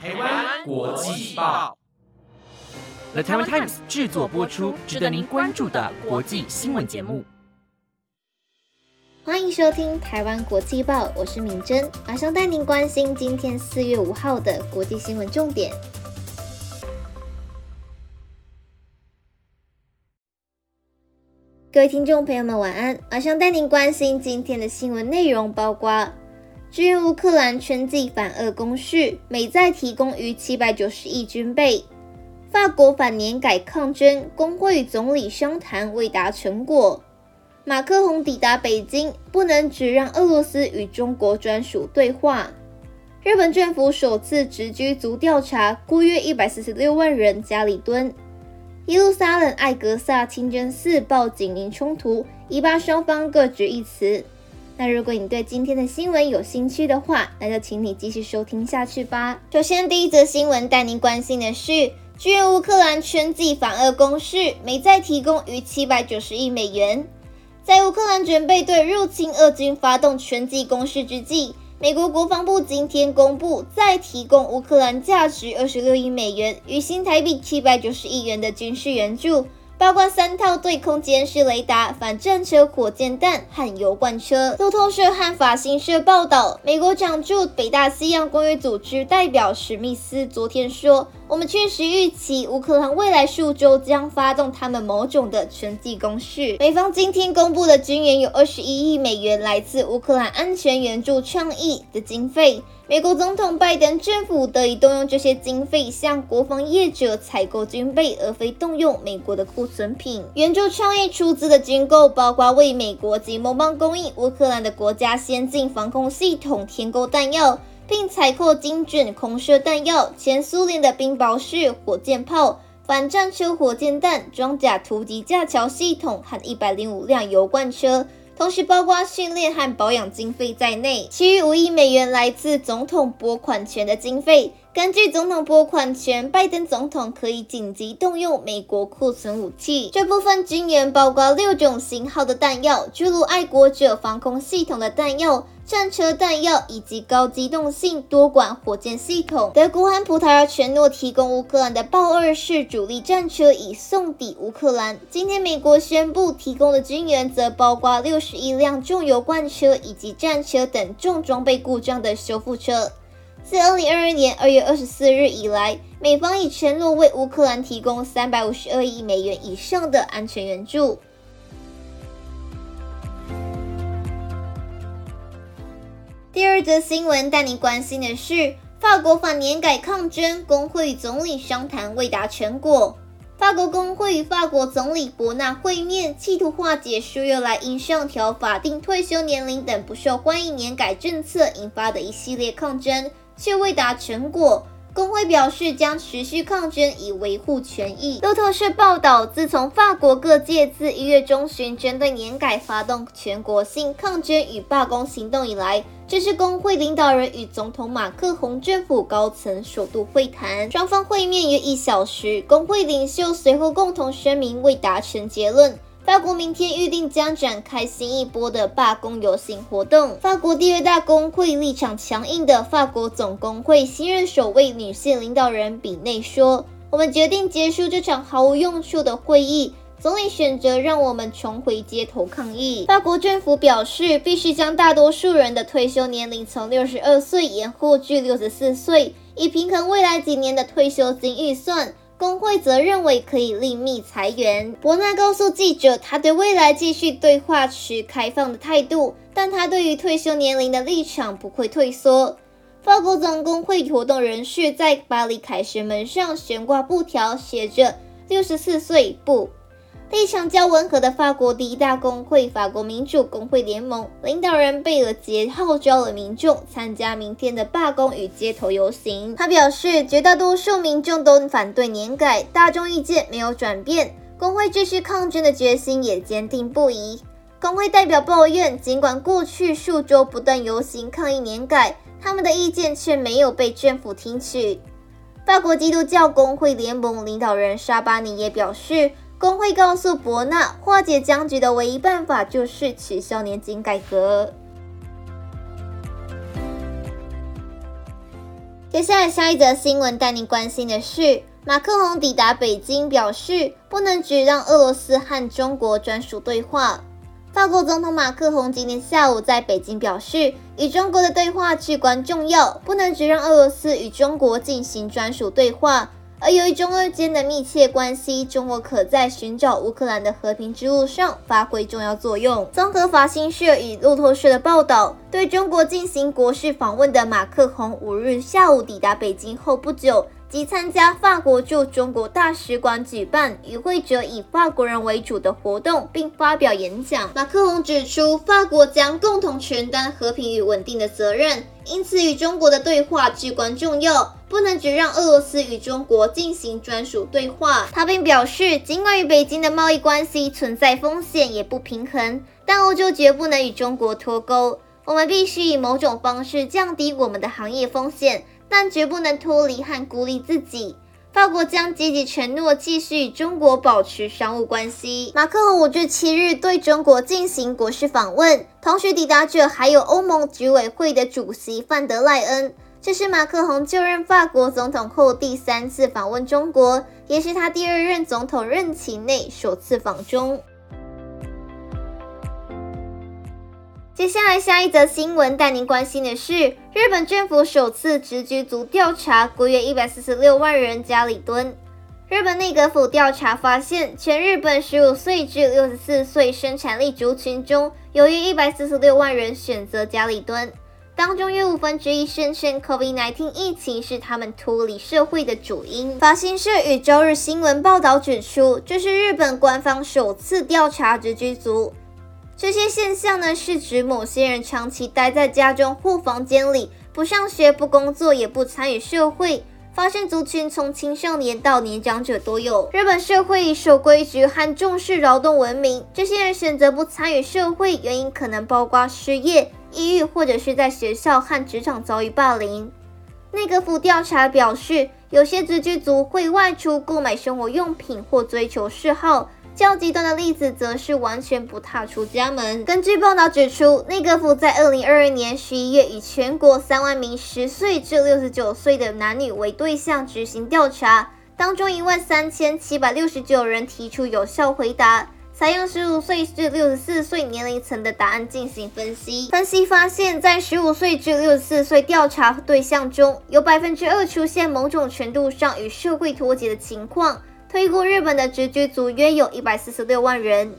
台湾国际报，The Taiwan Times 制作播出，值得您关注的国际新闻节目。欢迎收听台湾国际报，我是敏珍，马上带您关心今天四月五号的国际新闻重点。各位听众朋友们，晚安！马上带您关心今天的新闻内容，包括。支援乌克兰春季反俄攻势，美再提供逾七百九十亿军备。法国反年改抗争，工会与总理商谈未达成果。马克宏抵达北京，不能只让俄罗斯与中国专属对话。日本政府首次直居族调查，雇约一百四十六万人家里蹲。耶路撒冷艾格萨清真寺报警因冲突，以巴双方各执一词。那如果你对今天的新闻有兴趣的话，那就请你继续收听下去吧。首先，第一则新闻带您关心的是，支援乌克兰春季反俄攻势，美再提供逾七百九十亿美元。在乌克兰准备对入侵俄军发动春季攻势之际，美国国防部今天公布再提供乌克兰价值二十六亿美元（与新台币七百九十亿元）的军事援助。包括三套对空监视雷达、反战车、火箭弹和油罐车。路透社和法新社报道，美国常驻北大西洋公约组织代表史密斯昨天说：“我们确实预期乌克兰未来数周将发动他们某种的全季攻势。”美方今天公布的军援有二十一亿美元来自乌克兰安全援助倡议的经费。美国总统拜登政府得以动用这些经费向国防业者采购军备，而非动用美国的库存品。援助倡议出资的军购包括为美国及盟邦供应乌克兰的国家先进防空系统添购弹药，并采购精准空射弹药、前苏联的冰雹式火箭炮、反战车火箭弹、装甲突击架桥系统和一百零五辆油罐车。同时，包括训练和保养经费在内，其余五亿美元来自总统拨款权的经费。根据总统拨款权，拜登总统可以紧急动用美国库存武器。这部分军援包括六种型号的弹药，诸如爱国者防空系统的弹药。战车弹药以及高机动性多管火箭系统。德国和葡萄牙承诺提供乌克兰的豹二式主力战车，以送抵乌克兰。今天，美国宣布提供的军援则包括六十一辆重油罐车以及战车等重装备故障的修复车。自二零二二年二月二十四日以来，美方已承诺为乌克兰提供三百五十二亿美元以上的安全援助。第二则新闻带您关心的是，法国反年改抗争，工会与总理商谈未达成果。法国工会与法国总理伯纳会面，企图化解数月来因上调法定退休年龄等不受欢迎年改政策引发的一系列抗争，却未达成果。工会表示将持续抗争以维护权益。路透社报道，自从法国各界自一月中旬针对年改发动全国性抗争与罢工行动以来，这是工会领导人与总统马克宏政府高层首度会谈。双方会面约一小时，工会领袖随后共同声明未达成结论。法国明天预定将展开新一波的罢工游行活动。法国第二大工会立场强硬的法国总工会新任首位女性领导人比内说：“我们决定结束这场毫无用处的会议。总理选择让我们重回街头抗议。”法国政府表示，必须将大多数人的退休年龄从六十二岁延后至六十四岁，以平衡未来几年的退休金预算。工会则认为可以另觅裁员。伯纳告诉记者，他对未来继续对话持开放的态度，但他对于退休年龄的立场不会退缩。法国总工会活动人士在巴黎凯旋门上悬挂布条，写着“六十四岁不”。立场较温和的法国第一大工会——法国民主工会联盟领导人贝尔杰号召了民众参加明天的罢工与街头游行。他表示，绝大多数民众都反对年改，大众意见没有转变，工会继续抗争的决心也坚定不移。工会代表抱怨，尽管过去数周不断游行抗议年改，他们的意见却没有被政府听取。法国基督教工会联盟领导人沙巴尼也表示。工会告诉伯纳，化解僵局的唯一办法就是取消年金改革。接下来下一则新闻带您关心的是，马克龙抵达北京，表示不能只让俄罗斯和中国专属对话。法国总统马克龙今天下午在北京表示，与中国的对话至关重要，不能只让俄罗斯与中国进行专属对话。而由于中俄间的密切关系，中国可在寻找乌克兰的和平之路上发挥重要作用。综合法新社与路透社的报道，对中国进行国事访问的马克龙五日下午抵达北京后不久。即参加法国驻中国大使馆举办与会者以法国人为主的活动，并发表演讲。马克龙指出，法国将共同承担和平与稳定的责任，因此与中国的对话至关重要，不能只让俄罗斯与中国进行专属对话。他并表示，尽管与北京的贸易关系存在风险也不平衡，但欧洲绝不能与中国脱钩。我们必须以某种方式降低我们的行业风险。但绝不能脱离和孤立自己。法国将积极承诺继续与中国保持商务关系。马克龙五至七日对中国进行国事访问，同时抵达者还有欧盟执委会的主席范德赖恩。这是马克龙就任法国总统后第三次访问中国，也是他第二任总统任期内首次访中。接下来，下一则新闻带您关心的是，日本政府首次直居族调查国约一百四十六万人家里蹲。日本内阁府调查发现，全日本十五岁至六十四岁生产力族群中，有约一百四十六万人选择家里蹲，当中约五分之一声称 COVID-19 疫情是他们脱离社会的主因。法新社与周日新闻报道指出，这是日本官方首次调查直居族。这些现象呢，是指某些人长期待在家中或房间里，不上学、不工作，也不参与社会。发现族群从青少年到年长者都有。日本社会以守规矩和重视劳动闻名，这些人选择不参与社会，原因可能包括失业、抑郁，或者是在学校和职场遭遇霸凌。内阁府调查表示，有些直居族会外出购买生活用品或追求嗜好。较极端的例子则是完全不踏出家门。根据报道指出，内阁府在二零二二年十一月，以全国三万名十岁至六十九岁的男女为对象执行调查，当中一万三千七百六十九人提出有效回答，采用十五岁至六十四岁年龄层的答案进行分析。分析发现，在十五岁至六十四岁调查对象中，有百分之二出现某种程度上与社会脱节的情况。推估日本的直居族约有一百四十六万人。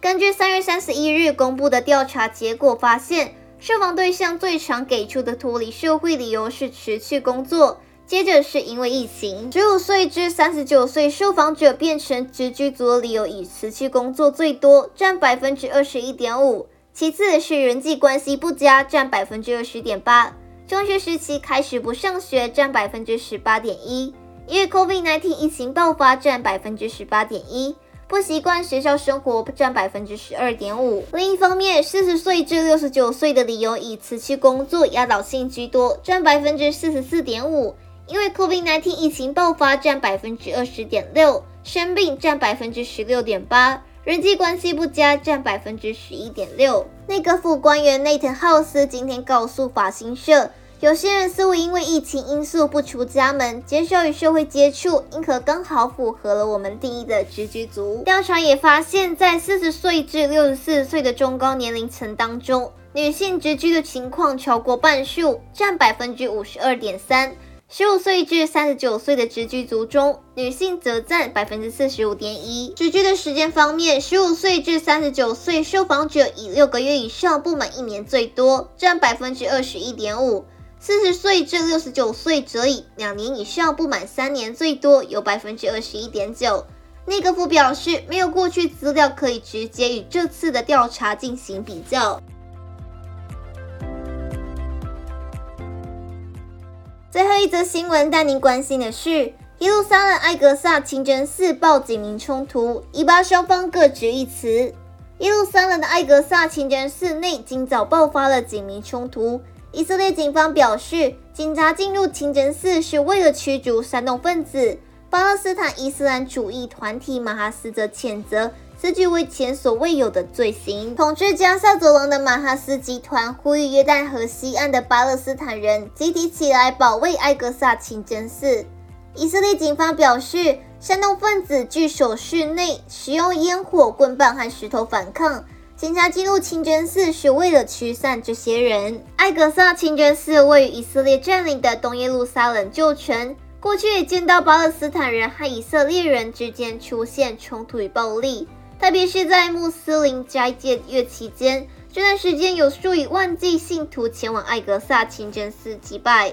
根据三月三十一日公布的调查结果发现，受访对象最常给出的脱离社会理由是辞去工作，接着是因为疫情。十五岁至三十九岁受访者变成直居族的理由以辞去工作最多，占百分之二十一点五，其次是人际关系不佳，占百分之二十点八，中学时期开始不上学，占百分之十八点一。因为 COVID-19 疫情爆发占百分之十八点一，不习惯学校生活占百分之十二点五。另一方面，四十岁至六十九岁的理由以辞去工作压倒性居多，占百分之四十四点五。因为 COVID-19 疫情爆发占百分之二十点六，生病占百分之十六点八，人际关系不佳占百分之十一点六。内阁府官员内藤浩斯今天告诉法新社。有些人似乎因为疫情因素不出家门，减少与社会接触，因可刚好符合了我们定义的直居族。调查也发现，在四十岁至六十四岁的中高年龄层当中，女性直居的情况超过半数，占百分之五十二点三。十五岁至三十九岁的直居族中，女性则占百分之四十五点一。直居的时间方面，十五岁至三十九岁受访者以六个月以上不满一年最多，占百分之二十一点五。四十岁至六十九岁则以两年以上不满三年最多，有百分之二十一点九。内阁府表示，没有过去资料可以直接与这次的调查进行比较。最后一则新闻带您关心的是，耶路撒冷艾格萨清真寺爆警民冲突，以巴双方各执一词。耶路撒冷的艾格萨清真寺内今早爆发了警民冲突。以色列警方表示，警察进入清真寺是为了驱逐煽动分子。巴勒斯坦伊斯兰主义团体马哈斯则谴责此举为前所未有的罪行。统治加萨走廊的马哈斯集团呼吁约旦河西岸的巴勒斯坦人集体起来保卫艾格萨清真寺。以色列警方表示，煽动分子据守室内，使用烟火、棍棒和石头反抗。警察进入清真寺是为了驱散这些人。艾格萨清真寺位于以色列占领的东耶路撒冷旧城。过去也见到巴勒斯坦人和以色列人之间出现冲突与暴力，特别是在穆斯林斋戒月期间，这段时间有数以万计信徒前往艾格萨清真寺祭拜。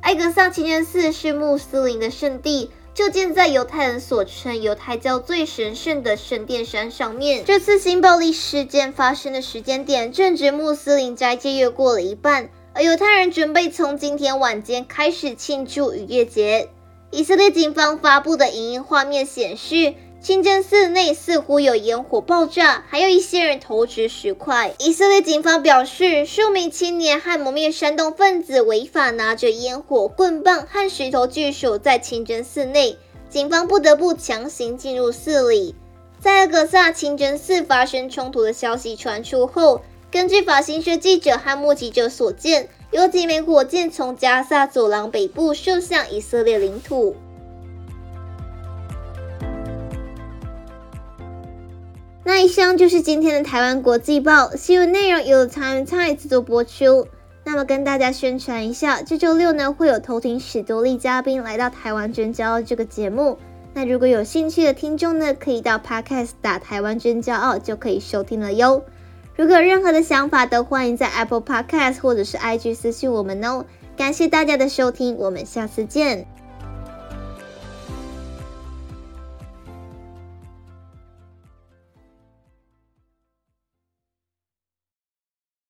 艾格萨清真寺是穆斯林的圣地，就建在犹太人所称犹太教最神圣的圣殿山上面。这次新暴力事件发生的时间点正值穆斯林斋戒月过了一半。而犹太人准备从今天晚间开始庆祝逾越节。以色列警方发布的影音画面显示，清真寺内似乎有烟火爆炸，还有一些人投掷石块。以色列警方表示，数名青年和蒙面煽动分子违法拿着烟火、棍棒和石头聚守在清真寺内，警方不得不强行进入寺里。在阿格萨清真寺发生冲突的消息传出后。根据法新社记者和目击者所见，有几枚火箭从加萨走廊北部射向以色列领土。那以上就是今天的台湾国际报新闻内容，由 Time Time 制作播出。那么跟大家宣传一下，这周六呢会有偷听史多利嘉宾来到台湾真骄傲这个节目。那如果有兴趣的听众呢，可以到 Podcast 打台湾真骄傲就可以收听了哟。如果有任何的想法，都欢迎在 Apple Podcast 或者是 IG 私信我们哦。感谢大家的收听，我们下次见。